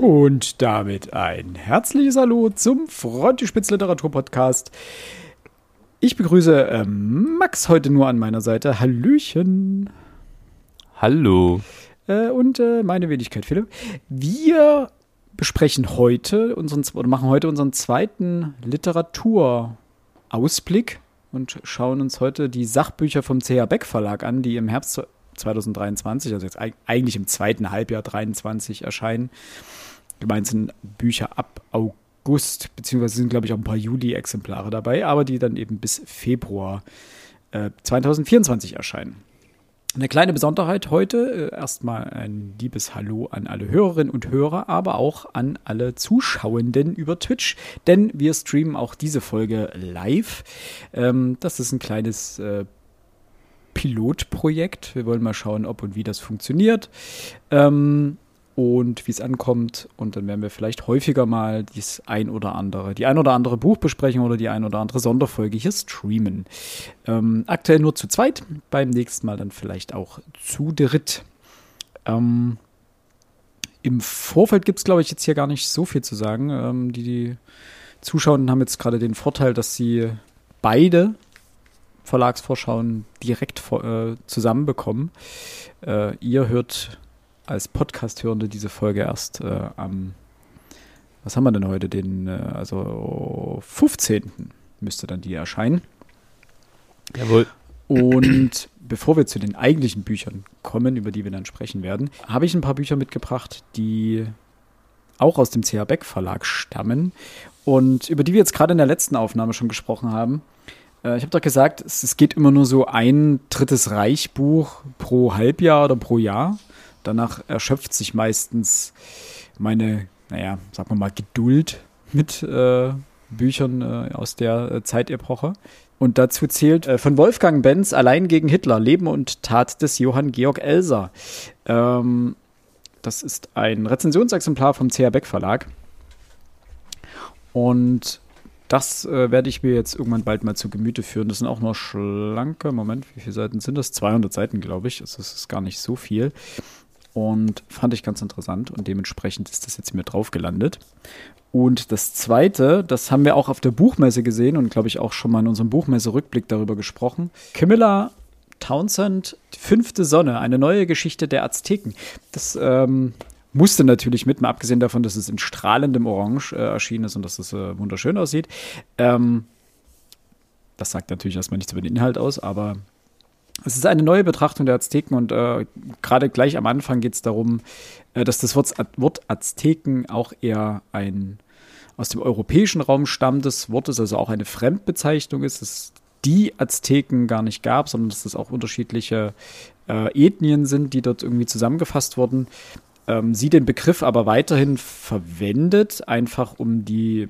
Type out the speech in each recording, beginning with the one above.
Und damit ein herzliches Hallo zum Frontispitz Literatur Podcast. Ich begrüße äh, Max heute nur an meiner Seite. Hallöchen. Hallo. Äh, und äh, meine Wenigkeit Philipp. Wir besprechen heute unseren oder machen heute unseren zweiten Literaturausblick und schauen uns heute die Sachbücher vom CH Beck Verlag an, die im Herbst 2023, also jetzt eigentlich im zweiten Halbjahr 2023 erscheinen. Gemeint sind Bücher ab August, beziehungsweise sind, glaube ich, auch ein paar Juli-Exemplare dabei, aber die dann eben bis Februar äh, 2024 erscheinen. Eine kleine Besonderheit heute, äh, erstmal ein liebes Hallo an alle Hörerinnen und Hörer, aber auch an alle Zuschauenden über Twitch, denn wir streamen auch diese Folge live. Ähm, das ist ein kleines äh, Pilotprojekt. Wir wollen mal schauen, ob und wie das funktioniert. Ähm, und wie es ankommt. Und dann werden wir vielleicht häufiger mal dies ein oder andere, die ein oder andere Buchbesprechung oder die ein oder andere Sonderfolge hier streamen. Ähm, aktuell nur zu zweit, beim nächsten Mal dann vielleicht auch zu dritt. Ähm, Im Vorfeld gibt es, glaube ich, jetzt hier gar nicht so viel zu sagen. Ähm, die, die Zuschauenden haben jetzt gerade den Vorteil, dass sie beide Verlagsvorschauen direkt äh, zusammenbekommen. Äh, ihr hört als Podcast-Hörende diese Folge erst äh, am, was haben wir denn heute, den, äh, also 15. müsste dann die erscheinen. Jawohl. Und bevor wir zu den eigentlichen Büchern kommen, über die wir dann sprechen werden, habe ich ein paar Bücher mitgebracht, die auch aus dem CH Beck Verlag stammen und über die wir jetzt gerade in der letzten Aufnahme schon gesprochen haben. Äh, ich habe doch gesagt, es, geht immer nur so ein drittes Reichbuch pro Halbjahr oder pro Jahr. Danach erschöpft sich meistens meine, naja, sagen wir mal, Geduld mit äh, Büchern äh, aus der äh, Zeitepoche. Und dazu zählt äh, von Wolfgang Benz Allein gegen Hitler, Leben und Tat des Johann Georg Elser. Ähm, das ist ein Rezensionsexemplar vom CH Beck Verlag. Und das äh, werde ich mir jetzt irgendwann bald mal zu Gemüte führen. Das sind auch nur schlanke, Moment, wie viele Seiten sind das? 200 Seiten, glaube ich. Also das ist gar nicht so viel. Und fand ich ganz interessant und dementsprechend ist das jetzt mir drauf gelandet. Und das zweite, das haben wir auch auf der Buchmesse gesehen und glaube ich auch schon mal in unserem Buchmesse-Rückblick darüber gesprochen. Camilla Townsend, Fünfte Sonne, eine neue Geschichte der Azteken. Das ähm, musste natürlich mit, mal abgesehen davon, dass es in strahlendem Orange äh, erschienen ist und dass es äh, wunderschön aussieht. Ähm, das sagt natürlich erstmal nichts über den Inhalt aus, aber es ist eine neue Betrachtung der Azteken und äh, gerade gleich am Anfang geht es darum, äh, dass das Wort, Wort Azteken auch eher ein aus dem europäischen Raum stammtes Wort ist, also auch eine Fremdbezeichnung ist, dass die Azteken gar nicht gab, sondern dass das auch unterschiedliche äh, Ethnien sind, die dort irgendwie zusammengefasst wurden. Ähm, sie den Begriff aber weiterhin verwendet, einfach um die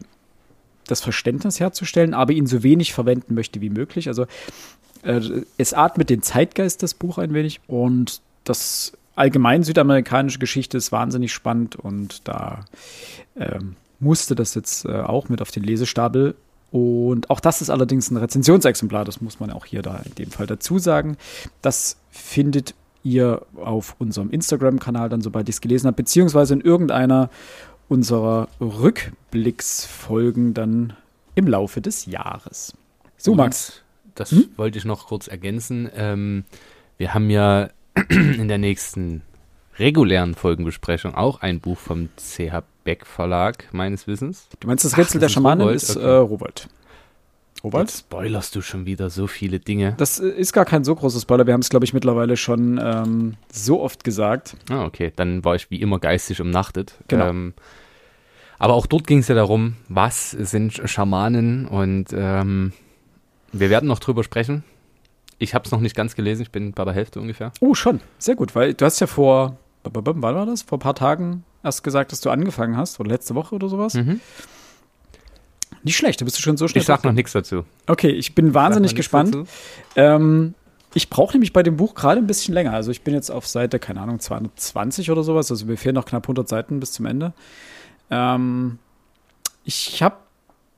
das Verständnis herzustellen, aber ihn so wenig verwenden möchte wie möglich. Also äh, es atmet den Zeitgeist, das Buch ein wenig. Und das allgemein südamerikanische Geschichte ist wahnsinnig spannend und da ähm, musste das jetzt äh, auch mit auf den Lesestapel. Und auch das ist allerdings ein Rezensionsexemplar, das muss man auch hier da in dem Fall dazu sagen. Das findet ihr auf unserem Instagram-Kanal dann, sobald ich es gelesen habe, beziehungsweise in irgendeiner unserer Rückblicksfolgen dann im Laufe des Jahres. So, Max, das hm? wollte ich noch kurz ergänzen. Ähm, wir haben ja in der nächsten regulären Folgenbesprechung auch ein Buch vom CH Beck Verlag, meines Wissens. Du meinst das Rätsel Ach, das der Schamanen ist okay. äh, Robert. Robert? Jetzt spoilerst du schon wieder so viele Dinge. Das äh, ist gar kein so großer Spoiler. Wir haben es, glaube ich, mittlerweile schon ähm, so oft gesagt. Ah, okay. Dann war ich wie immer geistig umnachtet. Genau. Ähm, aber auch dort ging es ja darum, was sind Schamanen und ähm, wir werden noch drüber sprechen. Ich habe es noch nicht ganz gelesen, ich bin bei der Hälfte ungefähr. Oh, schon. Sehr gut, weil du hast ja vor, wann war das? Vor ein paar Tagen erst gesagt, dass du angefangen hast, oder letzte Woche oder sowas. Mhm. Nicht schlecht, da bist du schon so schnell. Ich sag noch nichts dazu. Okay, ich bin wahnsinnig gespannt. Ähm, ich brauche nämlich bei dem Buch gerade ein bisschen länger. Also ich bin jetzt auf Seite, keine Ahnung, 220 oder sowas. Also mir fehlen noch knapp 100 Seiten bis zum Ende. Ähm, ich habe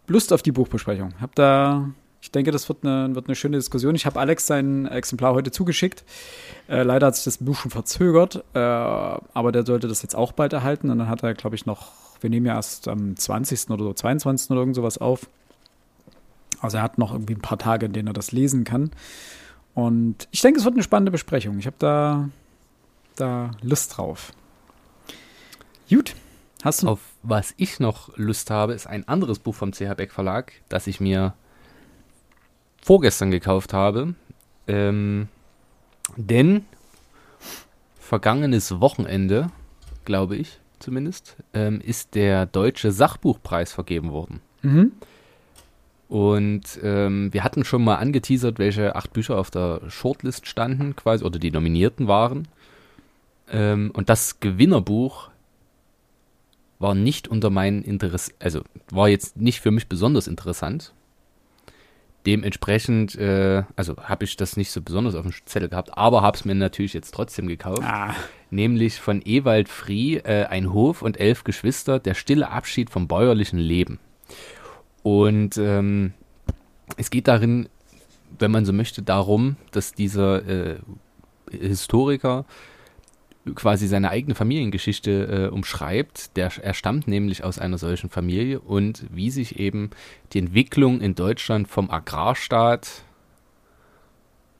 Lust auf die Buchbesprechung. Habe da Ich denke, das wird eine, wird eine schöne Diskussion. Ich habe Alex sein Exemplar heute zugeschickt. Äh, leider hat sich das Buch schon verzögert, äh, aber der sollte das jetzt auch bald erhalten. Und dann hat er, glaube ich, noch, wir nehmen ja erst am 20. oder so, 22. oder irgend sowas auf. Also er hat noch irgendwie ein paar Tage, in denen er das lesen kann. Und ich denke, es wird eine spannende Besprechung. Ich habe da, da Lust drauf. Gut. Hast du Auf was ich noch Lust habe, ist ein anderes Buch vom CH Beck Verlag, das ich mir vorgestern gekauft habe. Ähm, denn vergangenes Wochenende, glaube ich zumindest, ähm, ist der Deutsche Sachbuchpreis vergeben worden. Mhm. Und ähm, wir hatten schon mal angeteasert, welche acht Bücher auf der Shortlist standen, quasi, oder die Nominierten waren. Ähm, und das Gewinnerbuch war nicht unter meinen Interesse, also war jetzt nicht für mich besonders interessant. Dementsprechend, äh, also habe ich das nicht so besonders auf dem Zettel gehabt, aber habe es mir natürlich jetzt trotzdem gekauft. Ah. Nämlich von Ewald Frie, äh, Ein Hof und elf Geschwister, der stille Abschied vom bäuerlichen Leben. Und ähm, es geht darin, wenn man so möchte, darum, dass dieser äh, Historiker quasi seine eigene Familiengeschichte äh, umschreibt. Der, er stammt nämlich aus einer solchen Familie und wie sich eben die Entwicklung in Deutschland vom Agrarstaat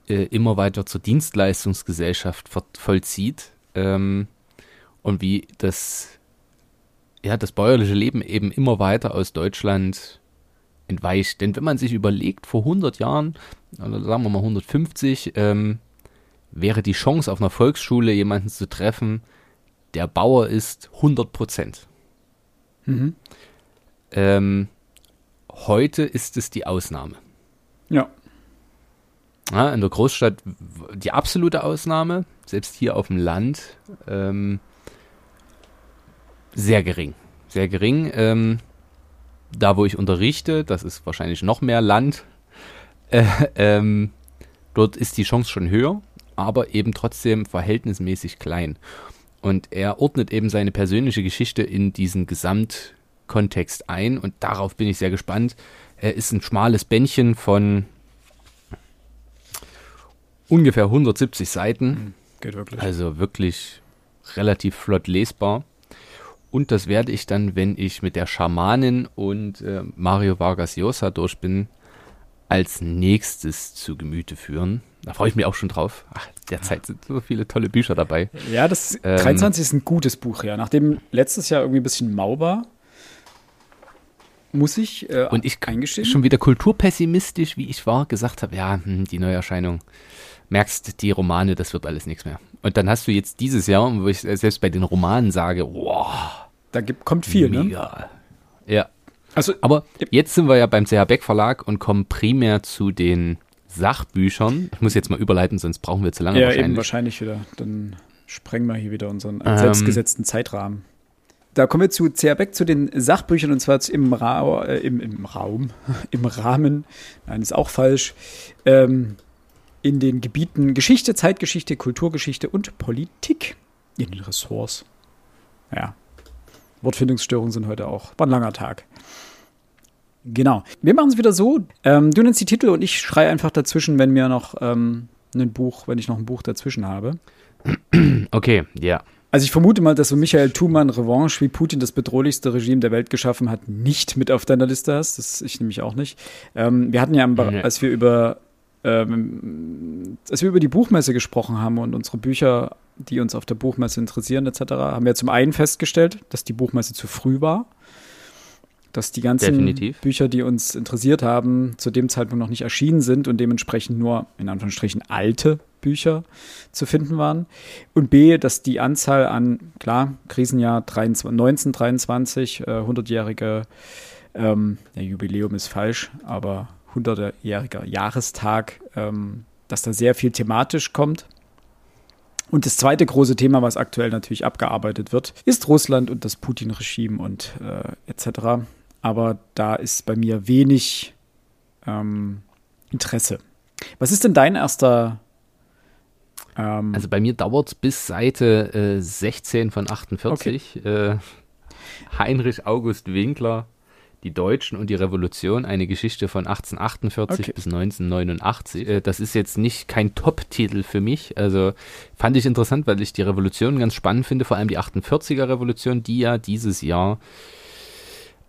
äh, immer weiter zur Dienstleistungsgesellschaft vollzieht ähm, und wie das, ja, das bäuerliche Leben eben immer weiter aus Deutschland entweicht. Denn wenn man sich überlegt, vor 100 Jahren, oder sagen wir mal 150, ähm, wäre die Chance auf einer Volksschule jemanden zu treffen, der Bauer ist, 100 Prozent. Mhm. Ähm, heute ist es die Ausnahme. Ja. ja. In der Großstadt die absolute Ausnahme, selbst hier auf dem Land ähm, sehr gering. Sehr gering. Ähm, da wo ich unterrichte, das ist wahrscheinlich noch mehr Land, äh, ähm, dort ist die Chance schon höher, aber eben trotzdem verhältnismäßig klein. Und er ordnet eben seine persönliche Geschichte in diesen Gesamtkontext ein und darauf bin ich sehr gespannt. Er ist ein schmales Bändchen von ungefähr 170 Seiten. Hm, geht wirklich. Also wirklich relativ flott lesbar. Und das werde ich dann, wenn ich mit der Schamanin und äh, Mario Vargas Llosa durch bin, als nächstes zu Gemüte führen. Da freue ich mich auch schon drauf. Ach, derzeit sind so viele tolle Bücher dabei. Ja, das ähm, 23 ist ein gutes Buch, ja. Nachdem letztes Jahr irgendwie ein bisschen mau war, muss ich äh, und ich eingestehen. schon wieder kulturpessimistisch, wie ich war, gesagt habe, ja, hm, die Neuerscheinung, merkst, die Romane, das wird alles nichts mehr. Und dann hast du jetzt dieses Jahr, wo ich selbst bei den Romanen sage, wow, da gibt, kommt viel, ne? Mega. ne? Ja. Also, Aber jetzt sind wir ja beim CH Beck Verlag und kommen primär zu den Sachbüchern. Ich muss jetzt mal überleiten, sonst brauchen wir zu lange ja, wahrscheinlich. Eben wahrscheinlich wieder. Dann sprengen wir hier wieder unseren ähm, selbstgesetzten Zeitrahmen. Da kommen wir zu CH Beck, zu den Sachbüchern und zwar im, Ra äh, im, im Raum, im Rahmen, nein, ist auch falsch, ähm, in den Gebieten Geschichte, Zeitgeschichte, Kulturgeschichte und Politik in den Ressorts. Ja, Wortfindungsstörungen sind heute auch. War ein langer Tag. Genau. Wir machen es wieder so. Ähm, du nennst die Titel und ich schreie einfach dazwischen, wenn mir noch ähm, ein Buch, wenn ich noch ein Buch dazwischen habe. Okay, ja. Also ich vermute mal, dass du Michael Thumann Revanche, wie Putin das bedrohlichste Regime der Welt geschaffen hat, nicht mit auf deiner Liste hast. Das ich nämlich auch nicht. Ähm, wir hatten ja, als wir über ähm, als wir über die Buchmesse gesprochen haben und unsere Bücher die uns auf der Buchmesse interessieren etc., haben wir zum einen festgestellt, dass die Buchmesse zu früh war. Dass die ganzen Definitiv. Bücher, die uns interessiert haben, zu dem Zeitpunkt noch nicht erschienen sind und dementsprechend nur in Anführungsstrichen alte Bücher zu finden waren. Und B, dass die Anzahl an, klar, Krisenjahr 23, 1923, äh, 100-jährige ähm, ja, Jubiläum ist falsch, aber 100-jähriger Jahrestag, ähm, dass da sehr viel thematisch kommt und das zweite große Thema, was aktuell natürlich abgearbeitet wird, ist Russland und das Putin-Regime und äh, etc. Aber da ist bei mir wenig ähm, Interesse. Was ist denn dein erster? Ähm also bei mir dauert es bis Seite äh, 16 von 48. Okay. Äh, Heinrich August Winkler, Die Deutschen und die Revolution, eine Geschichte von 1848 okay. bis 1989. Äh, das ist jetzt nicht kein Top-Titel für mich. Also fand ich interessant, weil ich die Revolution ganz spannend finde, vor allem die 48er Revolution, die ja dieses Jahr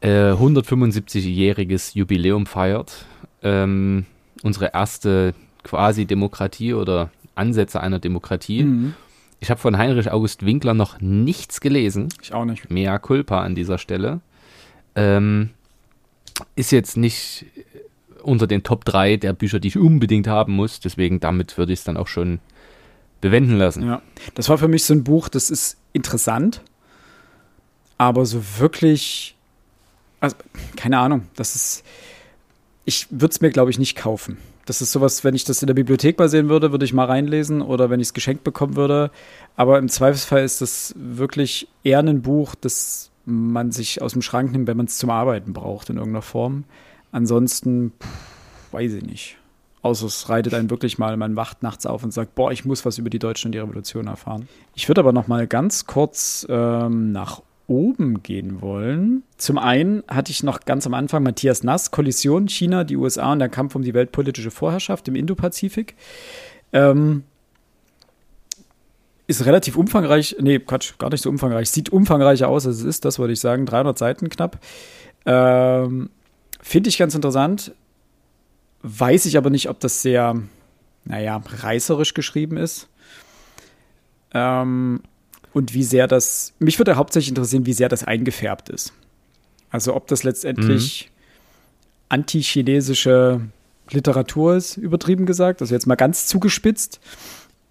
äh, 175-jähriges Jubiläum feiert. Ähm, unsere erste quasi Demokratie oder Ansätze einer Demokratie. Mhm. Ich habe von Heinrich August Winkler noch nichts gelesen. Ich auch nicht. Mea culpa an dieser Stelle. Ähm, ist jetzt nicht unter den Top 3 der Bücher, die ich unbedingt haben muss. Deswegen damit würde ich es dann auch schon bewenden lassen. Ja, das war für mich so ein Buch, das ist interessant, aber so wirklich, also, keine Ahnung, das ist, ich würde es mir, glaube ich, nicht kaufen. Das ist sowas, wenn ich das in der Bibliothek mal sehen würde, würde ich mal reinlesen oder wenn ich es geschenkt bekommen würde. Aber im Zweifelsfall ist das wirklich eher ein Buch, das man sich aus dem Schrank nimmt, wenn man es zum Arbeiten braucht in irgendeiner Form. Ansonsten, pff, weiß ich nicht. Außer es reitet einen wirklich mal, man wacht nachts auf und sagt, boah, ich muss was über die Deutschen und die Revolution erfahren. Ich würde aber noch mal ganz kurz ähm, nach oben gehen wollen. Zum einen hatte ich noch ganz am Anfang Matthias Nass, Kollision, China, die USA und der Kampf um die weltpolitische Vorherrschaft im Indopazifik. Ähm, ist relativ umfangreich, nee, Quatsch, gar nicht so umfangreich. Sieht umfangreicher aus, als es ist, das würde ich sagen. 300 Seiten knapp. Ähm, Finde ich ganz interessant. Weiß ich aber nicht, ob das sehr, naja, reißerisch geschrieben ist. Ähm, und wie sehr das, mich würde hauptsächlich interessieren, wie sehr das eingefärbt ist. Also ob das letztendlich mhm. antichinesische Literatur ist, übertrieben gesagt, also jetzt mal ganz zugespitzt,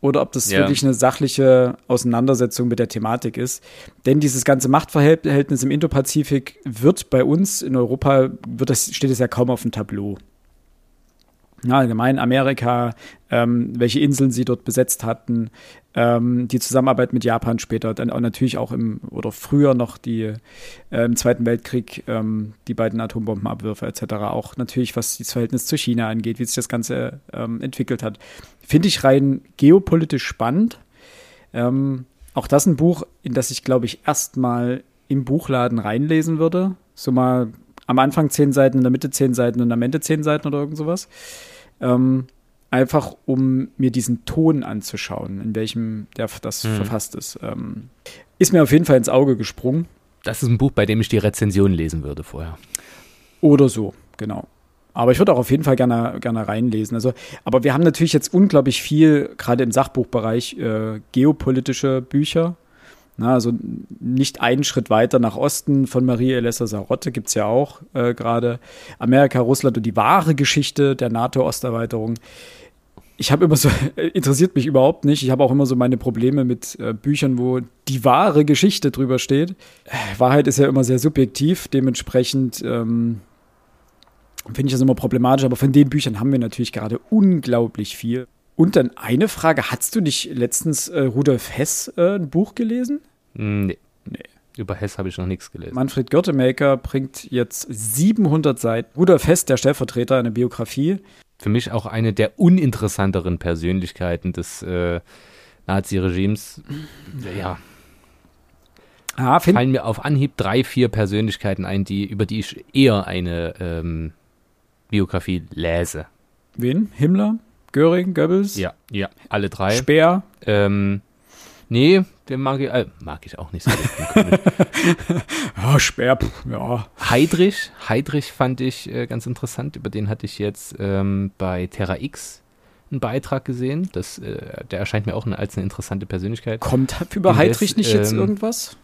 oder ob das ja. wirklich eine sachliche Auseinandersetzung mit der Thematik ist. Denn dieses ganze Machtverhältnis im Indopazifik wird bei uns in Europa, wird das, steht es ja kaum auf dem Tableau ja, allgemein Amerika, ähm, welche Inseln sie dort besetzt hatten, ähm, die Zusammenarbeit mit Japan später, dann auch natürlich auch im oder früher noch die äh, im Zweiten Weltkrieg ähm, die beiden Atombombenabwürfe etc. Auch natürlich, was das Verhältnis zu China angeht, wie sich das Ganze ähm, entwickelt hat, finde ich rein geopolitisch spannend. Ähm, auch das ein Buch, in das ich glaube ich erstmal im Buchladen reinlesen würde, so mal am Anfang zehn Seiten, in der Mitte zehn Seiten und am Ende zehn Seiten oder irgend sowas. Ähm, einfach um mir diesen Ton anzuschauen, in welchem der, das mhm. verfasst ist. Ähm, ist mir auf jeden Fall ins Auge gesprungen. Das ist ein Buch, bei dem ich die Rezension lesen würde vorher. Oder so, genau. Aber ich würde auch auf jeden Fall gerne, gerne reinlesen. Also, aber wir haben natürlich jetzt unglaublich viel, gerade im Sachbuchbereich, äh, geopolitische Bücher. Na, also nicht einen Schritt weiter nach Osten von Marie Elessa Sarotte gibt es ja auch äh, gerade. Amerika, Russland und die wahre Geschichte der NATO-Osterweiterung. Ich habe immer so, interessiert mich überhaupt nicht. Ich habe auch immer so meine Probleme mit äh, Büchern, wo die wahre Geschichte drüber steht. Äh, Wahrheit ist ja immer sehr subjektiv, dementsprechend ähm, finde ich das immer problematisch. Aber von den Büchern haben wir natürlich gerade unglaublich viel. Und dann eine Frage: Hast du nicht letztens äh, Rudolf Hess äh, ein Buch gelesen? Nee. nee. Über Hess habe ich noch nichts gelesen. Manfred Görtemaker bringt jetzt 700 Seiten. Rudolf Hess, der Stellvertreter, eine Biografie. Für mich auch eine der uninteressanteren Persönlichkeiten des äh, Nazi-Regimes. Ja. Ah, Fallen mir auf Anhieb drei, vier Persönlichkeiten ein, die, über die ich eher eine ähm, Biografie lese. Wen? Himmler? Göring, Goebbels? Ja, ja, alle drei. Speer? Ähm, Nee, den mag ich, äh, mag ich auch nicht so. ja, Speer, ja. Heidrich, Heidrich fand ich äh, ganz interessant. Über den hatte ich jetzt ähm, bei Terra X einen Beitrag gesehen. Das, äh, der erscheint mir auch eine, als eine interessante Persönlichkeit. Kommt über Heidrich nicht jetzt ähm, irgendwas?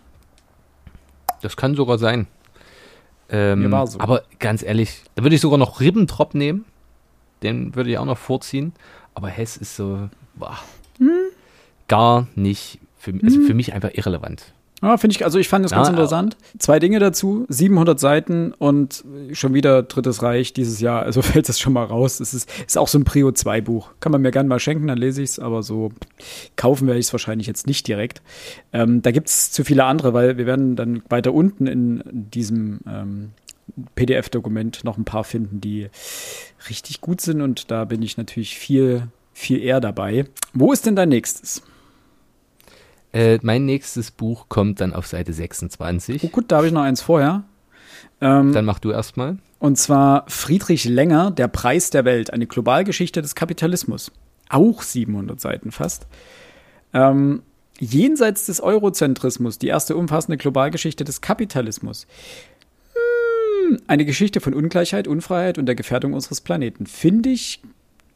Das kann sogar sein. Ähm, so. Aber ganz ehrlich, da würde ich sogar noch Ribbentrop nehmen. Den würde ich auch noch vorziehen. Aber Hess ist so, boah. Hm? gar nicht, für, also für mhm. mich einfach irrelevant. Ja, finde ich, also ich fand das ganz ja, interessant. Zwei Dinge dazu, 700 Seiten und schon wieder Drittes Reich dieses Jahr, also fällt das schon mal raus. Es ist, ist auch so ein Prio 2 Buch. Kann man mir gerne mal schenken, dann lese ich es, aber so kaufen werde ich es wahrscheinlich jetzt nicht direkt. Ähm, da gibt es zu viele andere, weil wir werden dann weiter unten in diesem ähm, PDF-Dokument noch ein paar finden, die richtig gut sind und da bin ich natürlich viel, viel eher dabei. Wo ist denn dein nächstes? Äh, mein nächstes Buch kommt dann auf Seite 26. Oh gut, da habe ich noch eins vorher. Ähm, Dann mach du erstmal. Und zwar Friedrich Länger, Der Preis der Welt, eine Globalgeschichte des Kapitalismus. Auch 700 Seiten fast. Ähm, jenseits des Eurozentrismus, die erste umfassende Globalgeschichte des Kapitalismus. Hm, eine Geschichte von Ungleichheit, Unfreiheit und der Gefährdung unseres Planeten. Finde ich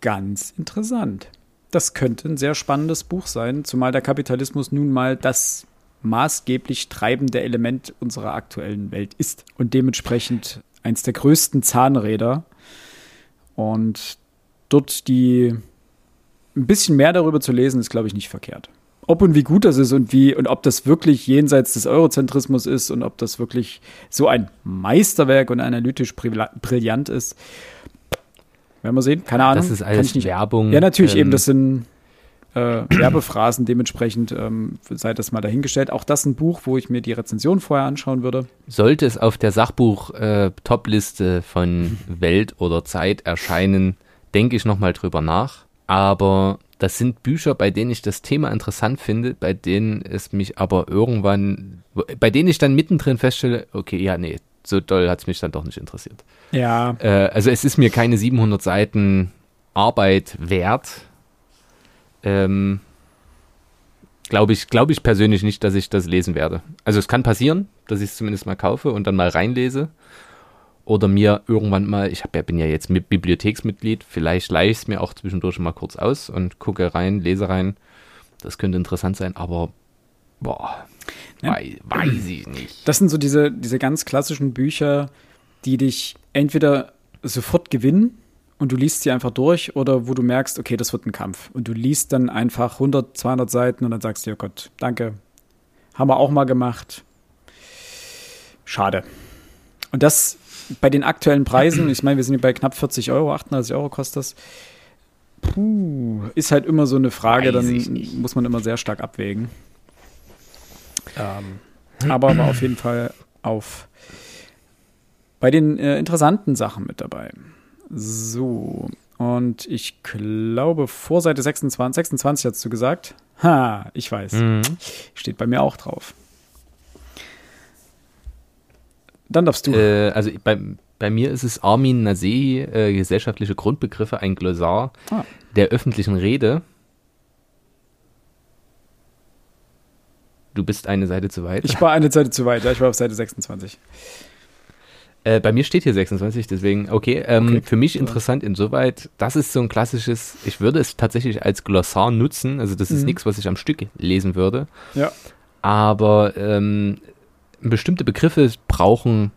ganz interessant. Das könnte ein sehr spannendes Buch sein, zumal der Kapitalismus nun mal das maßgeblich treibende Element unserer aktuellen Welt ist und dementsprechend eins der größten Zahnräder. Und dort die ein bisschen mehr darüber zu lesen, ist, glaube ich, nicht verkehrt. Ob und wie gut das ist und wie und ob das wirklich jenseits des Eurozentrismus ist und ob das wirklich so ein Meisterwerk und analytisch brillant ist, werden wir sehen. Keine Ahnung. Das ist alles Werbung. Ja, natürlich, ähm, eben, das sind äh, Werbephrasen dementsprechend ähm, sei das mal dahingestellt. Auch das ein Buch, wo ich mir die Rezension vorher anschauen würde. Sollte es auf der Sachbuch-Top-Liste äh, von Welt oder Zeit erscheinen, denke ich nochmal drüber nach. Aber das sind Bücher, bei denen ich das Thema interessant finde, bei denen es mich aber irgendwann, bei denen ich dann mittendrin feststelle, okay, ja, nee, so doll hat es mich dann doch nicht interessiert. Ja. Äh, also es ist mir keine 700 Seiten Arbeit wert, ähm, glaube ich, glaube ich persönlich nicht, dass ich das lesen werde. Also es kann passieren, dass ich es zumindest mal kaufe und dann mal reinlese. Oder mir irgendwann mal, ich hab ja, bin ja jetzt mit Bibliotheksmitglied, vielleicht leihe ich es mir auch zwischendurch mal kurz aus und gucke rein, lese rein. Das könnte interessant sein, aber boah, ja. weiß, weiß ich nicht. Das sind so diese, diese ganz klassischen Bücher, die dich entweder sofort gewinnen, und du liest sie einfach durch oder wo du merkst, okay, das wird ein Kampf. Und du liest dann einfach 100, 200 Seiten und dann sagst du, oh Gott, danke. Haben wir auch mal gemacht. Schade. Und das bei den aktuellen Preisen, ich meine, wir sind bei knapp 40 Euro, 38 Euro kostet das. Puh, ist halt immer so eine Frage, Weiß dann muss man immer sehr stark abwägen. Ähm, aber war auf jeden Fall auf bei den äh, interessanten Sachen mit dabei. So. Und ich glaube, vor Seite 26, 26 hast du gesagt. Ha, ich weiß. Mhm. Steht bei mir auch drauf. Dann darfst du. Äh, also bei, bei mir ist es Armin Nasei, äh, gesellschaftliche Grundbegriffe, ein Glossar ah. der öffentlichen Rede. Du bist eine Seite zu weit. Ich war eine Seite zu weit, ja, ich war auf Seite 26. Äh, bei mir steht hier 26, deswegen, okay. Ähm, okay. Für mich interessant insoweit, das ist so ein klassisches, ich würde es tatsächlich als Glossar nutzen, also das ist mhm. nichts, was ich am Stück lesen würde. Ja. Aber ähm, bestimmte Begriffe brauchen,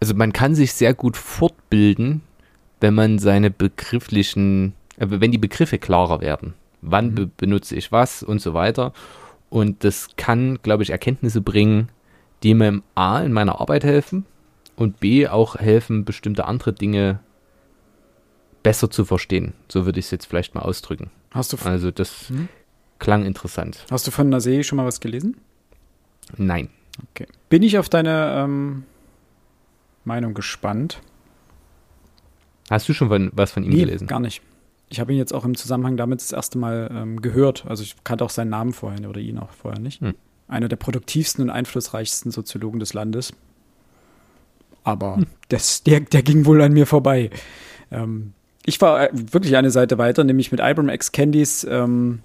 also man kann sich sehr gut fortbilden, wenn man seine begrifflichen, äh, wenn die Begriffe klarer werden. Wann mhm. be benutze ich was und so weiter. Und das kann, glaube ich, Erkenntnisse bringen, die mir A in meiner Arbeit helfen und B auch helfen, bestimmte andere Dinge besser zu verstehen. So würde ich es jetzt vielleicht mal ausdrücken. Hast du also das hm? klang interessant. Hast du von Nasee schon mal was gelesen? Nein. Okay. Bin ich auf deine ähm, Meinung gespannt. Hast du schon von, was von ihm nee, gelesen? Gar nicht. Ich habe ihn jetzt auch im Zusammenhang damit das erste Mal ähm, gehört. Also ich kannte auch seinen Namen vorher oder ihn auch vorher nicht. Hm einer der produktivsten und einflussreichsten Soziologen des Landes. Aber hm. das, der, der ging wohl an mir vorbei. Ähm, ich war äh, wirklich eine Seite weiter, nämlich mit Ibram X. Candys ähm,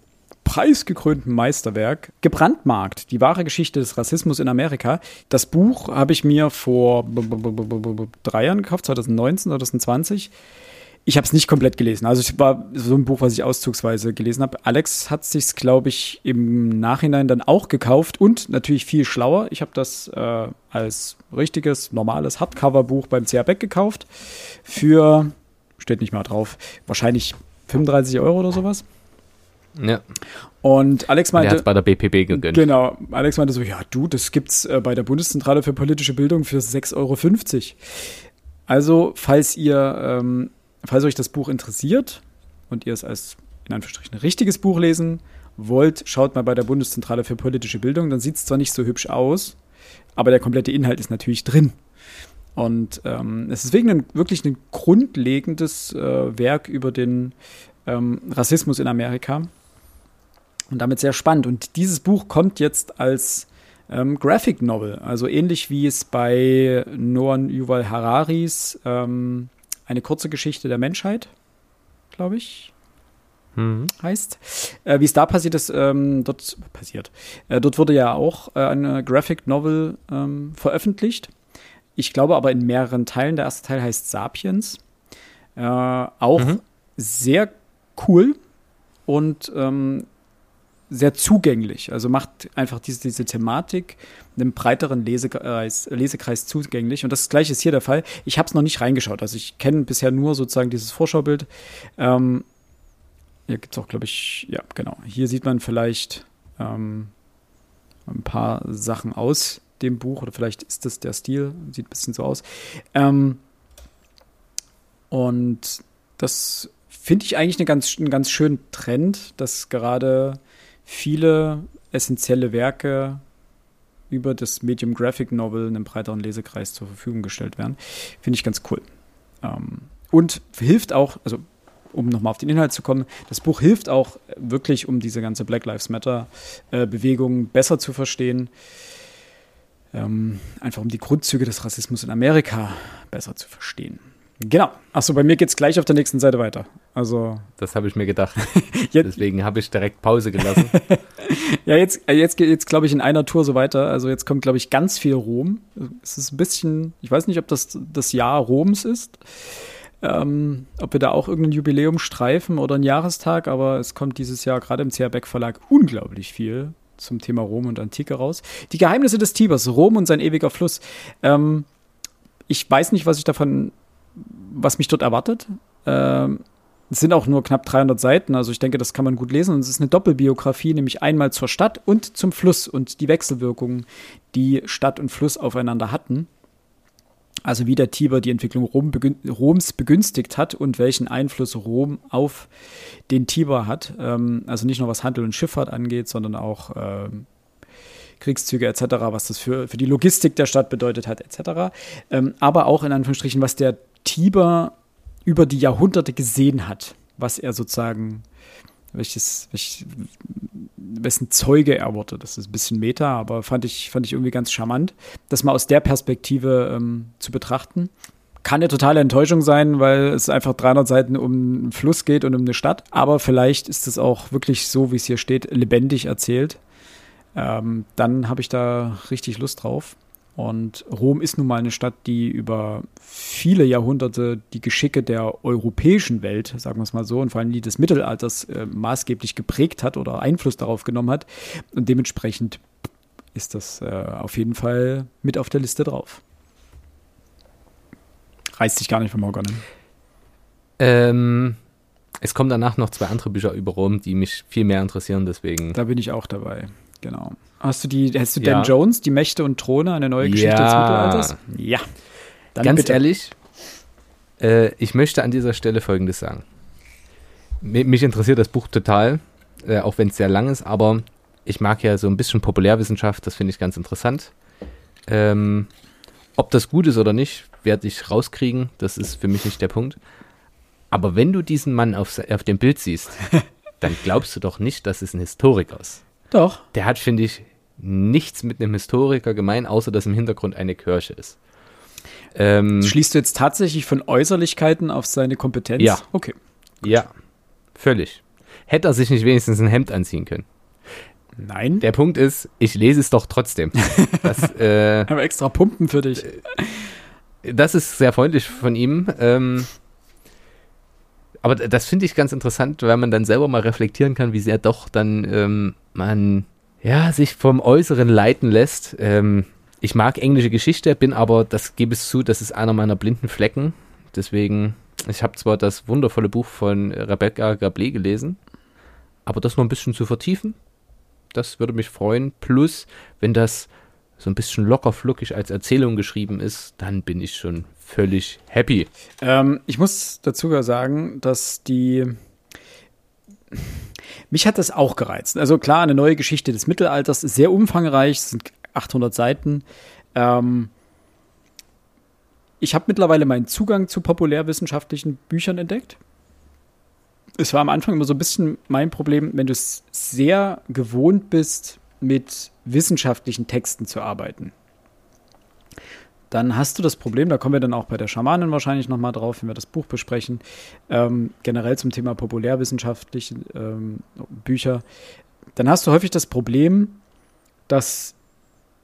preisgekrönten Meisterwerk Gebrandmarkt, die wahre Geschichte des Rassismus in Amerika. Das Buch habe ich mir vor drei Jahren gekauft, 2019, 2020 ich habe es nicht komplett gelesen. Also es war so ein Buch, was ich auszugsweise gelesen habe. Alex hat sich glaube ich, im Nachhinein dann auch gekauft und natürlich viel schlauer. Ich habe das äh, als richtiges, normales Hardcover-Buch beim CA Beck gekauft. Für, steht nicht mal drauf, wahrscheinlich 35 Euro oder sowas. Ja. Und Alex meinte. Der hat bei der BPB gegönnt. Genau. Alex meinte so: Ja, du, das gibt's äh, bei der Bundeszentrale für politische Bildung für 6,50 Euro. Also, falls ihr ähm, falls euch das Buch interessiert und ihr es als in Anführungsstrichen richtiges Buch lesen wollt, schaut mal bei der Bundeszentrale für politische Bildung. Dann sieht es zwar nicht so hübsch aus, aber der komplette Inhalt ist natürlich drin. Und ähm, es ist wegen ein, wirklich ein grundlegendes äh, Werk über den ähm, Rassismus in Amerika. Und damit sehr spannend. Und dieses Buch kommt jetzt als ähm, Graphic Novel. Also ähnlich wie es bei Noah Yuval Hararis ähm, eine kurze Geschichte der Menschheit, glaube ich, mhm. heißt. Äh, wie es da passiert ist, ähm, dort passiert. Äh, dort wurde ja auch äh, eine Graphic Novel ähm, veröffentlicht. Ich glaube aber in mehreren Teilen. Der erste Teil heißt Sapiens. Äh, auch mhm. sehr cool und ähm, sehr zugänglich. Also macht einfach diese, diese Thematik einem breiteren Lesekreis, Lesekreis zugänglich. Und das gleiche ist hier der Fall. Ich habe es noch nicht reingeschaut. Also ich kenne bisher nur sozusagen dieses Vorschaubild. Ähm, hier gibt es auch, glaube ich, ja, genau. Hier sieht man vielleicht ähm, ein paar Sachen aus dem Buch oder vielleicht ist das der Stil, sieht ein bisschen so aus. Ähm, und das finde ich eigentlich eine ganz, einen ganz schönen Trend, dass gerade viele essentielle Werke über das Medium Graphic Novel einem breiteren Lesekreis zur Verfügung gestellt werden. Finde ich ganz cool. Ähm, und hilft auch, also um nochmal auf den Inhalt zu kommen, das Buch hilft auch wirklich, um diese ganze Black Lives Matter-Bewegung äh, besser zu verstehen. Ähm, einfach um die Grundzüge des Rassismus in Amerika besser zu verstehen. Genau. Achso, bei mir geht es gleich auf der nächsten Seite weiter. Also. Das habe ich mir gedacht. Deswegen habe ich direkt Pause gelassen. ja, jetzt, äh, jetzt geht jetzt, glaube ich, in einer Tour so weiter. Also jetzt kommt, glaube ich, ganz viel Rom. Es ist ein bisschen, ich weiß nicht, ob das das Jahr Roms ist. Ähm, ob wir da auch irgendein Jubiläum streifen oder einen Jahrestag, aber es kommt dieses Jahr gerade im CR Beck Verlag unglaublich viel zum Thema Rom und Antike raus. Die Geheimnisse des Tibers, Rom und sein ewiger Fluss. Ähm, ich weiß nicht, was ich davon, was mich dort erwartet. Ähm, es sind auch nur knapp 300 Seiten, also ich denke, das kann man gut lesen. Und es ist eine Doppelbiografie, nämlich einmal zur Stadt und zum Fluss und die Wechselwirkungen, die Stadt und Fluss aufeinander hatten. Also wie der Tiber die Entwicklung Rom begün Roms begünstigt hat und welchen Einfluss Rom auf den Tiber hat. Ähm, also nicht nur was Handel und Schifffahrt angeht, sondern auch ähm, Kriegszüge etc., was das für, für die Logistik der Stadt bedeutet hat etc. Ähm, aber auch in Anführungsstrichen, was der Tiber über die Jahrhunderte gesehen hat, was er sozusagen welches, welch, wessen Zeuge er wurde. Das ist ein bisschen Meta, aber fand ich, fand ich irgendwie ganz charmant, das mal aus der Perspektive ähm, zu betrachten. Kann eine totale Enttäuschung sein, weil es einfach 300 Seiten um einen Fluss geht und um eine Stadt. Aber vielleicht ist es auch wirklich so, wie es hier steht, lebendig erzählt. Ähm, dann habe ich da richtig Lust drauf. Und Rom ist nun mal eine Stadt, die über viele Jahrhunderte die Geschicke der europäischen Welt, sagen wir es mal so, und vor allem die des Mittelalters äh, maßgeblich geprägt hat oder Einfluss darauf genommen hat. Und dementsprechend ist das äh, auf jeden Fall mit auf der Liste drauf. Reißt sich gar nicht vom Hocker? Ähm, es kommen danach noch zwei andere Bücher über Rom, die mich viel mehr interessieren, deswegen. Da bin ich auch dabei, genau. Hast du die, hast du ja. Dan Jones, die Mächte und Throne, eine neue Geschichte ja. des Mittelalters? Ja. Dann Ganz bitte. ehrlich, äh, ich möchte an dieser Stelle Folgendes sagen. M mich interessiert das Buch total, äh, auch wenn es sehr lang ist, aber ich mag ja so ein bisschen Populärwissenschaft, das finde ich ganz interessant. Ähm, ob das gut ist oder nicht, werde ich rauskriegen, das ist für mich nicht der Punkt. Aber wenn du diesen Mann auf, auf dem Bild siehst, dann glaubst du doch nicht, dass es ein Historiker ist. Doch. Der hat, finde ich, nichts mit einem Historiker gemein, außer dass im Hintergrund eine Kirche ist. Ähm, Schließt du jetzt tatsächlich von Äußerlichkeiten auf seine Kompetenz? Ja. Okay. Gut. Ja, völlig. Hätte er sich nicht wenigstens ein Hemd anziehen können? Nein. Der Punkt ist, ich lese es doch trotzdem. Das, äh, Aber extra Pumpen für dich. Das ist sehr freundlich von ihm. Ähm, aber das finde ich ganz interessant, weil man dann selber mal reflektieren kann, wie sehr doch dann ähm, man ja, sich vom Äußeren leiten lässt. Ähm, ich mag englische Geschichte, bin aber, das gebe ich zu, das ist einer meiner blinden Flecken. Deswegen, ich habe zwar das wundervolle Buch von Rebecca Gablé gelesen, aber das noch ein bisschen zu vertiefen, das würde mich freuen. Plus, wenn das so ein bisschen locker fluckig als Erzählung geschrieben ist, dann bin ich schon völlig happy. Ähm, ich muss dazu sagen, dass die mich hat das auch gereizt. Also klar, eine neue Geschichte des Mittelalters ist sehr umfangreich, es sind 800 Seiten. Ähm, ich habe mittlerweile meinen Zugang zu populärwissenschaftlichen Büchern entdeckt. Es war am Anfang immer so ein bisschen mein Problem, wenn du es sehr gewohnt bist, mit wissenschaftlichen Texten zu arbeiten, dann hast du das Problem, da kommen wir dann auch bei der Schamanin wahrscheinlich nochmal drauf, wenn wir das Buch besprechen, ähm, generell zum Thema populärwissenschaftliche ähm, Bücher, dann hast du häufig das Problem, dass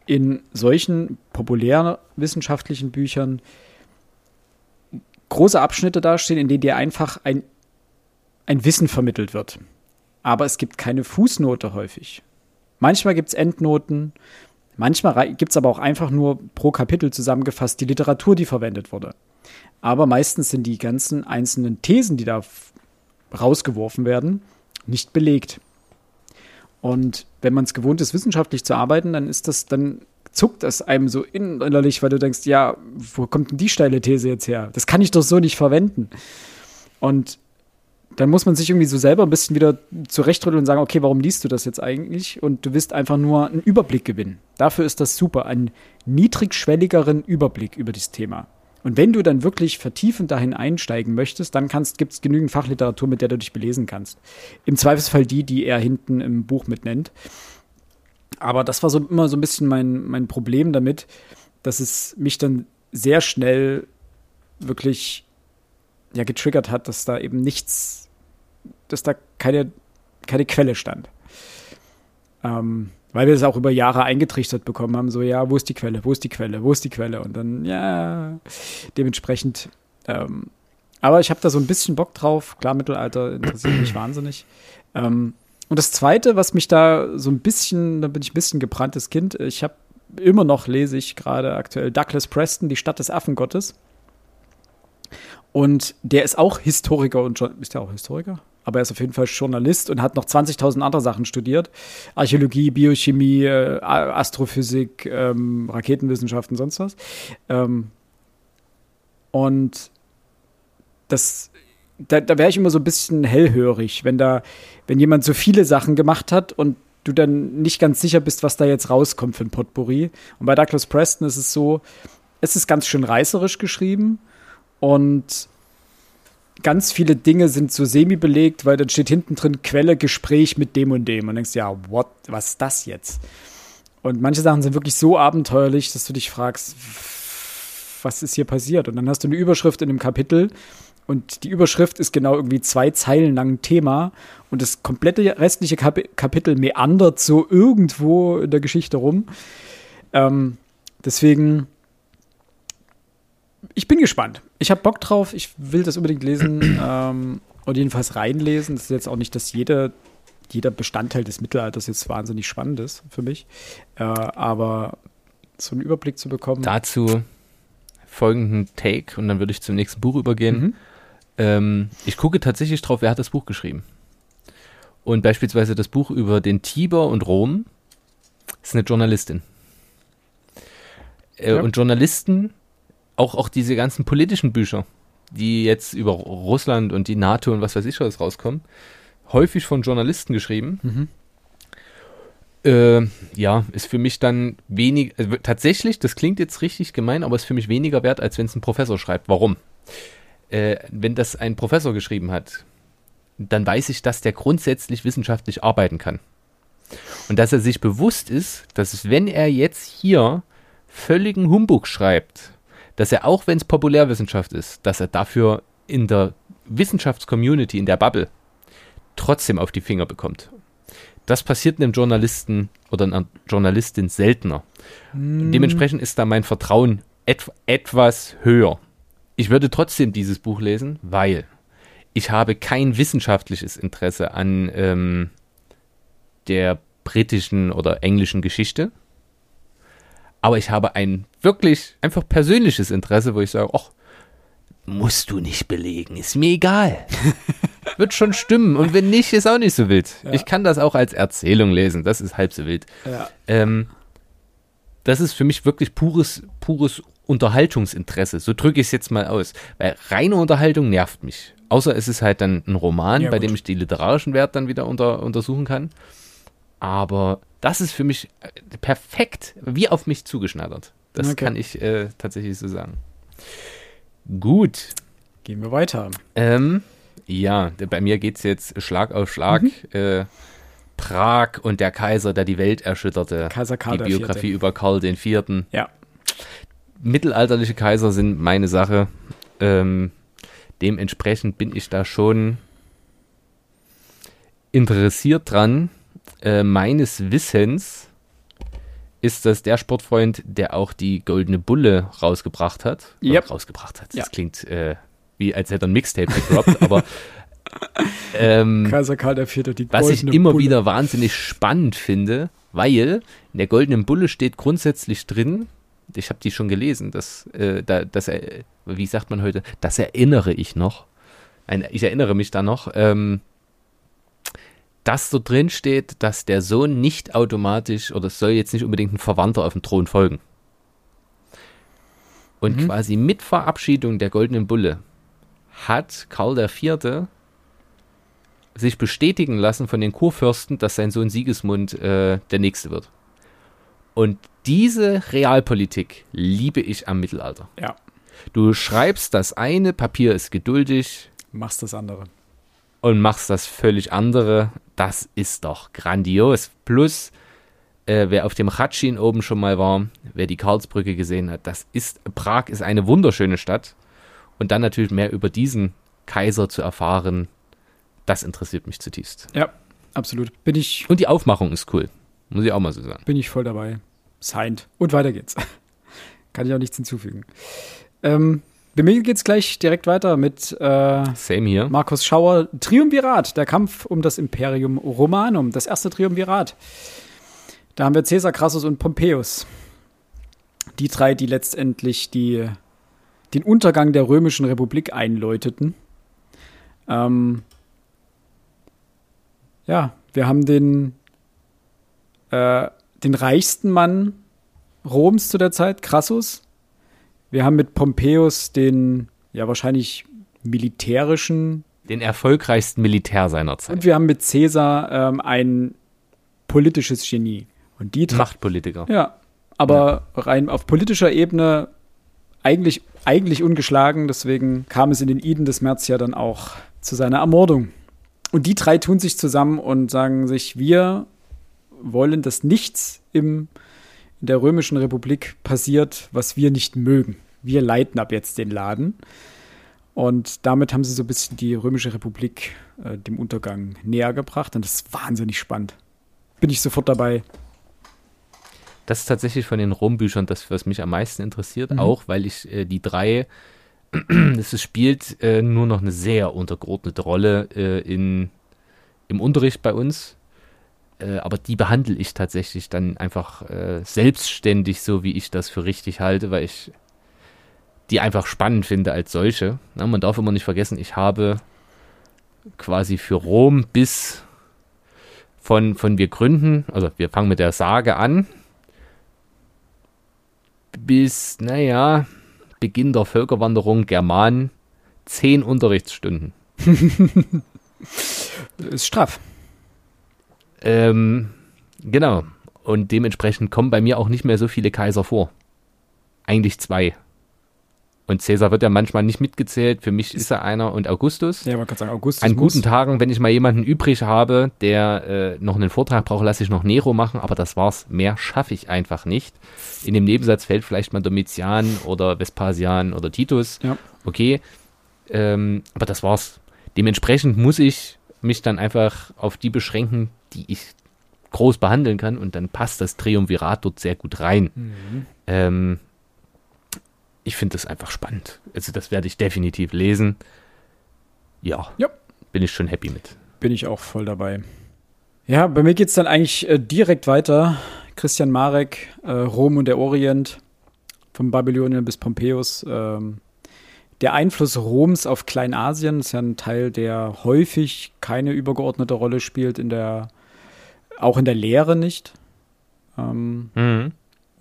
in solchen populärwissenschaftlichen Büchern große Abschnitte dastehen, in denen dir einfach ein, ein Wissen vermittelt wird. Aber es gibt keine Fußnote häufig. Manchmal gibt es Endnoten, manchmal gibt es aber auch einfach nur pro Kapitel zusammengefasst die Literatur, die verwendet wurde. Aber meistens sind die ganzen einzelnen Thesen, die da rausgeworfen werden, nicht belegt. Und wenn man es gewohnt ist, wissenschaftlich zu arbeiten, dann ist das, dann zuckt das einem so innerlich, weil du denkst, ja, wo kommt denn die steile These jetzt her? Das kann ich doch so nicht verwenden. Und dann muss man sich irgendwie so selber ein bisschen wieder zurechtrütteln und sagen, okay, warum liest du das jetzt eigentlich? Und du willst einfach nur einen Überblick gewinnen. Dafür ist das super, einen niedrigschwelligeren Überblick über das Thema. Und wenn du dann wirklich vertiefend dahin einsteigen möchtest, dann gibt es genügend Fachliteratur, mit der du dich belesen kannst. Im Zweifelsfall die, die er hinten im Buch mitnennt. Aber das war so immer so ein bisschen mein, mein Problem damit, dass es mich dann sehr schnell wirklich ja getriggert hat, dass da eben nichts, dass da keine, keine Quelle stand. Ähm, weil wir das auch über Jahre eingetrichtert bekommen haben, so, ja, wo ist die Quelle, wo ist die Quelle, wo ist die Quelle? Und dann, ja, dementsprechend, ähm, aber ich habe da so ein bisschen Bock drauf. Klar, Mittelalter interessiert mich wahnsinnig. Ähm, und das Zweite, was mich da so ein bisschen, da bin ich ein bisschen gebranntes Kind. Ich habe immer noch, lese ich gerade aktuell Douglas Preston, Die Stadt des Affengottes. Und der ist auch Historiker und ist der auch Historiker? aber er ist auf jeden Fall Journalist und hat noch 20.000 andere Sachen studiert. Archäologie, Biochemie, äh, Astrophysik, ähm, Raketenwissenschaften, sonst was. Ähm, und das, da, da wäre ich immer so ein bisschen hellhörig, wenn da, wenn jemand so viele Sachen gemacht hat und du dann nicht ganz sicher bist, was da jetzt rauskommt für ein Potpourri. Und bei Douglas Preston ist es so, es ist ganz schön reißerisch geschrieben und ganz viele Dinge sind so semi belegt, weil dann steht hinten drin Quelle, Gespräch mit dem und dem. Und denkst, ja, what, was ist das jetzt? Und manche Sachen sind wirklich so abenteuerlich, dass du dich fragst, was ist hier passiert? Und dann hast du eine Überschrift in einem Kapitel und die Überschrift ist genau irgendwie zwei Zeilen lang ein Thema und das komplette restliche Kap Kapitel meandert so irgendwo in der Geschichte rum. Ähm, deswegen ich bin gespannt. Ich habe Bock drauf. Ich will das unbedingt lesen ähm, und jedenfalls reinlesen. Das ist jetzt auch nicht, dass jeder, jeder Bestandteil des Mittelalters jetzt wahnsinnig spannend ist für mich. Äh, aber so einen Überblick zu bekommen. Dazu folgenden Take und dann würde ich zum nächsten Buch übergehen. Mhm. Ähm, ich gucke tatsächlich drauf, wer hat das Buch geschrieben. Und beispielsweise das Buch über den Tiber und Rom ist eine Journalistin. Äh, ja. Und Journalisten auch, auch diese ganzen politischen Bücher, die jetzt über Russland und die NATO und was weiß ich was rauskommen, häufig von Journalisten geschrieben. Mhm. Äh, ja, ist für mich dann wenig, also tatsächlich, das klingt jetzt richtig gemein, aber ist für mich weniger wert, als wenn es ein Professor schreibt. Warum? Äh, wenn das ein Professor geschrieben hat, dann weiß ich, dass der grundsätzlich wissenschaftlich arbeiten kann. Und dass er sich bewusst ist, dass wenn er jetzt hier völligen Humbug schreibt, dass er auch wenn es Populärwissenschaft ist, dass er dafür in der Wissenschaftscommunity, in der Bubble, trotzdem auf die Finger bekommt. Das passiert einem Journalisten oder einer Journalistin seltener. Mm. Dementsprechend ist da mein Vertrauen et etwas höher. Ich würde trotzdem dieses Buch lesen, weil ich habe kein wissenschaftliches Interesse an ähm, der britischen oder englischen Geschichte aber ich habe ein wirklich einfach persönliches Interesse, wo ich sage, ach, musst du nicht belegen, ist mir egal. Wird schon stimmen. Und wenn nicht, ist auch nicht so wild. Ja. Ich kann das auch als Erzählung lesen, das ist halb so wild. Ja. Ähm, das ist für mich wirklich pures, pures Unterhaltungsinteresse. So drücke ich es jetzt mal aus. Weil reine Unterhaltung nervt mich. Außer es ist halt dann ein Roman, ja, bei dem ich die literarischen Werte dann wieder unter, untersuchen kann. Aber das ist für mich äh, perfekt, wie auf mich zugeschneidert. Das okay. kann ich äh, tatsächlich so sagen. Gut. Gehen wir weiter. Ähm, ja, bei mir geht es jetzt Schlag auf Schlag. Mhm. Äh, Prag und der Kaiser, der die Welt erschütterte. Kaiser Karl die Biografie IV. über Karl IV. Ja. Mittelalterliche Kaiser sind meine Sache. Ähm, dementsprechend bin ich da schon interessiert dran. Äh, meines Wissens ist das der Sportfreund, der auch die Goldene Bulle rausgebracht hat. Yep. Rausgebracht hat. Das Ja. klingt äh, wie, als hätte er ein Mixtape gedroppt, aber ähm, Kaiser Karl IV. Die was ich goldene immer Bulle. wieder wahnsinnig spannend finde, weil in der Goldenen Bulle steht grundsätzlich drin, ich habe die schon gelesen, dass, äh, da, das, äh, wie sagt man heute, das erinnere ich noch. Nein, ich erinnere mich da noch, ähm, dass dort drin steht, dass der Sohn nicht automatisch oder es soll jetzt nicht unbedingt ein Verwandter auf dem Thron folgen. Und Mhm. quasi mit Verabschiedung der Goldenen Bulle hat Karl IV. sich bestätigen lassen von den Kurfürsten, dass sein Sohn Sigismund äh, der Nächste wird. Und diese Realpolitik liebe ich am Mittelalter. Ja, Du schreibst das eine, Papier ist geduldig machst das andere. und machst das völlig andere. Das ist doch grandios. Plus, äh, wer auf dem Ratschin oben schon mal war, wer die Karlsbrücke gesehen hat, das ist, Prag ist eine wunderschöne Stadt. Und dann natürlich mehr über diesen Kaiser zu erfahren, das interessiert mich zutiefst. Ja, absolut. Bin ich, Und die Aufmachung ist cool. Muss ich auch mal so sagen. bin ich voll dabei. Signed. Und weiter geht's. Kann ich auch nichts hinzufügen. Ähm, bei mir geht's gleich direkt weiter mit äh, Same hier. Markus Schauer. Triumvirat, der Kampf um das Imperium Romanum, das erste Triumvirat. Da haben wir Caesar, Crassus und Pompeius. Die drei, die letztendlich die, den Untergang der römischen Republik einläuteten. Ähm, ja, wir haben den, äh, den reichsten Mann Roms zu der Zeit, Crassus. Wir haben mit Pompeius den, ja, wahrscheinlich militärischen Den erfolgreichsten Militär seiner Zeit. und wir haben mit Caesar ähm, ein politisches Genie. Und die drei- Machtpolitiker. Ja, aber rein auf politischer Ebene eigentlich, eigentlich ungeschlagen. Deswegen kam es in den Iden des März ja dann auch zu seiner Ermordung. Und die drei tun sich zusammen und sagen sich, wir wollen, dass nichts im, in der Römischen Republik passiert, was wir nicht mögen. Wir leiten ab jetzt den Laden. Und damit haben sie so ein bisschen die Römische Republik äh, dem Untergang näher gebracht. Und das ist wahnsinnig spannend. Bin ich sofort dabei. Das ist tatsächlich von den Rom-Büchern das, was mich am meisten interessiert, Mhm. auch weil ich äh, die drei, es spielt äh, nur noch eine sehr untergeordnete Rolle äh, in, im Unterricht bei uns. Äh, aber die behandle ich tatsächlich dann einfach äh, selbstständig, so wie ich das für richtig halte, weil ich die einfach spannend finde als solche. Na, man darf immer nicht vergessen, ich habe quasi für Rom bis von, von wir gründen, also wir fangen mit der Sage an, bis, naja, Beginn der Völkerwanderung Germanen zehn Unterrichtsstunden. Ist straff. Ähm, genau. Und dementsprechend kommen bei mir auch nicht mehr so viele Kaiser vor. Eigentlich zwei. Und Cäsar wird ja manchmal nicht mitgezählt. Für mich ist er einer und Augustus. Ja, man kann sagen, Augustus An muss. guten Tagen, wenn ich mal jemanden übrig habe, der äh, noch einen Vortrag braucht, lasse ich noch Nero machen, aber das war's. Mehr schaffe ich einfach nicht. In dem Nebensatz fällt vielleicht mal Domitian oder Vespasian oder Titus. Ja. Okay. Ähm, aber das war's. Dementsprechend muss ich mich dann einfach auf die beschränken, die ich groß behandeln kann und dann passt das Triumvirat dort sehr gut rein. Mhm. Ähm, ich finde das einfach spannend. Also das werde ich definitiv lesen. Ja, Ja. bin ich schon happy mit. Bin ich auch voll dabei. Ja, bei mir geht's dann eigentlich äh, direkt weiter. Christian Marek, äh, Rom und der Orient, von Babylonien bis Pompeius. Ähm, der Einfluss Roms auf Kleinasien ist ja ein Teil, der häufig keine übergeordnete Rolle spielt, in der, auch in der Lehre nicht. Ähm, Mhm.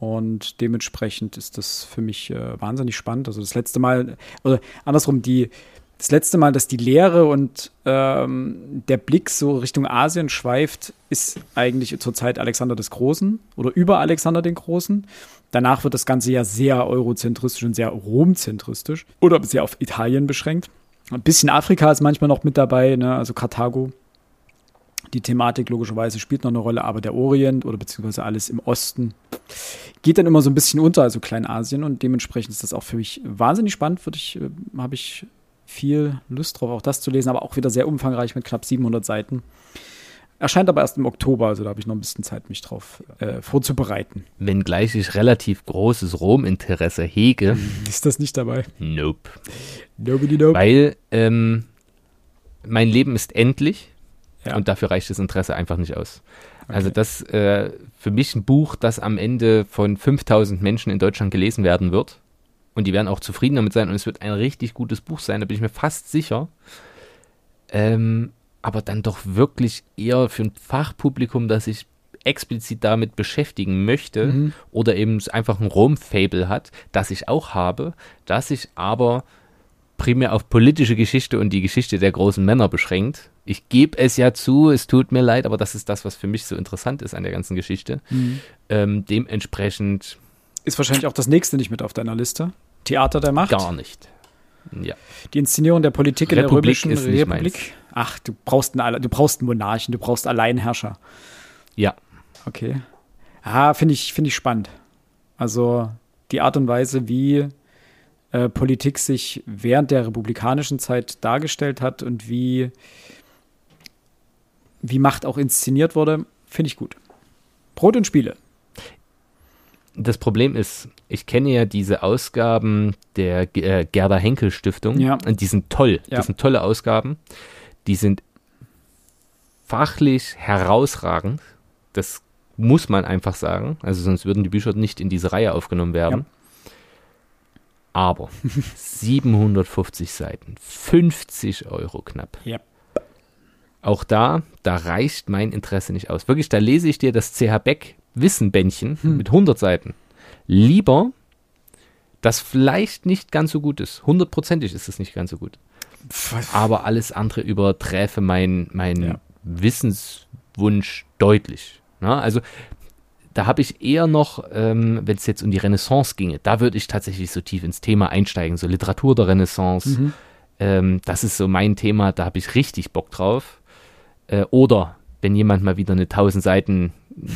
Und dementsprechend ist das für mich äh, wahnsinnig spannend. Also das letzte Mal, oder andersrum, die, das letzte Mal, dass die Lehre und ähm, der Blick so Richtung Asien schweift, ist eigentlich zur Zeit Alexander des Großen oder über Alexander den Großen. Danach wird das Ganze ja sehr eurozentristisch und sehr romzentristisch oder sehr auf Italien beschränkt. Ein bisschen Afrika ist manchmal noch mit dabei, ne? also Karthago. Die Thematik logischerweise spielt noch eine Rolle, aber der Orient oder beziehungsweise alles im Osten geht dann immer so ein bisschen unter, also Kleinasien. Und dementsprechend ist das auch für mich wahnsinnig spannend. Ich, äh, habe ich viel Lust drauf, auch das zu lesen, aber auch wieder sehr umfangreich mit knapp 700 Seiten. Erscheint aber erst im Oktober, also da habe ich noch ein bisschen Zeit, mich drauf äh, vorzubereiten. Wenngleich ich relativ großes Rom-Interesse hege. Ist das nicht dabei? Nope. Nobody nope. Weil ähm, mein Leben ist endlich ja. und dafür reicht das Interesse einfach nicht aus. Okay. Also das äh, für mich ein Buch, das am Ende von 5000 Menschen in Deutschland gelesen werden wird. Und die werden auch zufrieden damit sein und es wird ein richtig gutes Buch sein, da bin ich mir fast sicher. Ähm, aber dann doch wirklich eher für ein Fachpublikum, das sich explizit damit beschäftigen möchte mhm. oder eben einfach ein Rom-Fable hat, das ich auch habe, das sich aber primär auf politische Geschichte und die Geschichte der großen Männer beschränkt. Ich gebe es ja zu, es tut mir leid, aber das ist das, was für mich so interessant ist an der ganzen Geschichte. Mhm. Ähm, dementsprechend. Ist wahrscheinlich auch das nächste nicht mit auf deiner Liste. Theater der Macht? Gar nicht. Ja. Die Inszenierung der Politik Republik in der römischen Republik. Ach, du brauchst, einen, du brauchst einen Monarchen, du brauchst Alleinherrscher. Ja. Okay. Ah, finde ich, find ich spannend. Also die Art und Weise, wie äh, Politik sich während der republikanischen Zeit dargestellt hat und wie, wie Macht auch inszeniert wurde, finde ich gut. Brot und Spiele das Problem ist, ich kenne ja diese Ausgaben der äh, Gerda Henkel Stiftung ja. und die sind toll. Ja. Das sind tolle Ausgaben. Die sind fachlich herausragend. Das muss man einfach sagen. Also sonst würden die Bücher nicht in diese Reihe aufgenommen werden. Ja. Aber 750 Seiten, 50 Euro knapp. Ja. Auch da, da reicht mein Interesse nicht aus. Wirklich, da lese ich dir das CH Beck Wissenbändchen hm. mit 100 Seiten. Lieber, das vielleicht nicht ganz so gut ist. Hundertprozentig ist es nicht ganz so gut. Aber alles andere überträfe meinen mein ja. Wissenswunsch deutlich. Na, also da habe ich eher noch, ähm, wenn es jetzt um die Renaissance ginge, da würde ich tatsächlich so tief ins Thema einsteigen, so Literatur der Renaissance. Mhm. Ähm, das ist so mein Thema, da habe ich richtig Bock drauf. Äh, oder wenn jemand mal wieder eine 1000 Seiten,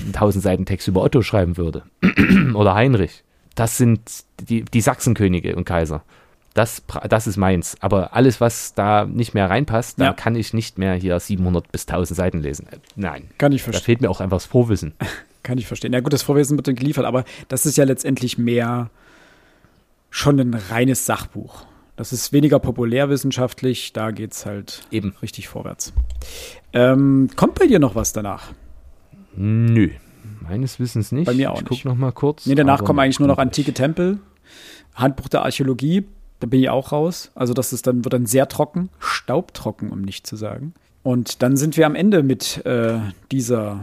1000 Seiten Text über Otto schreiben würde oder Heinrich. Das sind die, die Sachsenkönige und Kaiser. Das, das ist meins. Aber alles, was da nicht mehr reinpasst, ja. da kann ich nicht mehr hier 700 bis 1000 Seiten lesen. Nein. Kann ich verstehen. Da fehlt mir auch einfach das Vorwissen. kann ich verstehen. Ja gut, das Vorwissen wird dann geliefert, aber das ist ja letztendlich mehr schon ein reines Sachbuch. Das ist weniger populärwissenschaftlich, da geht es halt eben richtig vorwärts. Ähm, kommt bei dir noch was danach? Nö, meines Wissens nicht. Bei mir auch ich nicht. guck noch mal kurz. Nee, danach kommen eigentlich nur noch antike Tempel, Handbuch der Archäologie, da bin ich auch raus. Also das ist dann, wird dann sehr trocken, staubtrocken, um nicht zu sagen. Und dann sind wir am Ende mit äh, dieser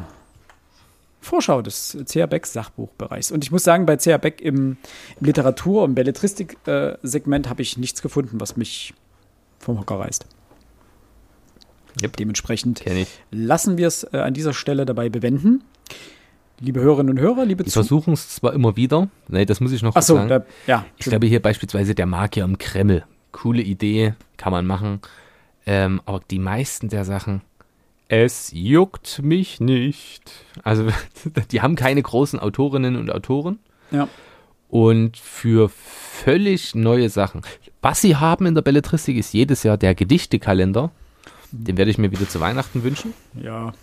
Vorschau des C.R. Becks Sachbuchbereichs. Und ich muss sagen, bei C.R. Beck im, im Literatur- und Belletristik-Segment äh, habe ich nichts gefunden, was mich vom Hocker reißt. Yep. Dementsprechend lassen wir es äh, an dieser Stelle dabei bewenden. Liebe Hörerinnen und Hörer, liebe Die versuchen es zwar immer wieder, nee, das muss ich noch Ach so, sagen. Da, ja, ich glaube hier beispielsweise der Magier im Kreml. Coole Idee, kann man machen. Ähm, aber die meisten der Sachen, es juckt mich nicht. Also, die haben keine großen Autorinnen und Autoren. Ja. Und für völlig neue Sachen. Was sie haben in der Belletristik ist jedes Jahr der Gedichtekalender. Den werde ich mir wieder zu Weihnachten wünschen. Ja.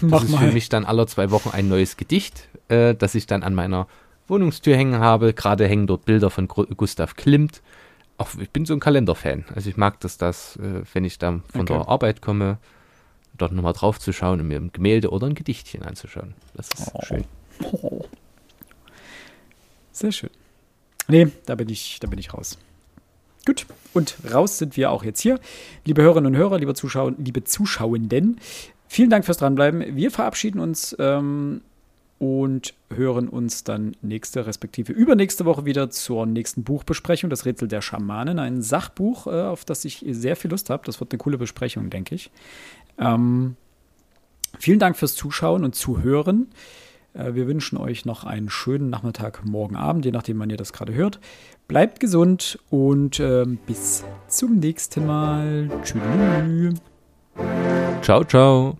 Das Mach ist mal. für mich dann alle zwei Wochen ein neues Gedicht, äh, das ich dann an meiner Wohnungstür hängen habe. Gerade hängen dort Bilder von Gustav Klimt. Auch ich bin so ein Kalenderfan. Also ich mag das, dass, äh, wenn ich dann von okay. der Arbeit komme, dort nochmal drauf zu schauen und mir ein Gemälde oder ein Gedichtchen anzuschauen. Das ist oh. schön. Oh. Sehr schön. Nee, da bin ich, da bin ich raus. Gut, und raus sind wir auch jetzt hier. Liebe Hörerinnen und Hörer, liebe Zuschauer, liebe Zuschauenden, vielen Dank fürs Dranbleiben. Wir verabschieden uns ähm, und hören uns dann nächste, respektive übernächste Woche wieder zur nächsten Buchbesprechung, das Rätsel der Schamanen, ein Sachbuch, äh, auf das ich sehr viel Lust habe. Das wird eine coole Besprechung, denke ich. Ähm, vielen Dank fürs Zuschauen und Zuhören. Äh, wir wünschen euch noch einen schönen Nachmittag, morgen Abend, je nachdem, wann ihr das gerade hört. Bleibt gesund und äh, bis zum nächsten Mal. Tschüss. Ciao, ciao.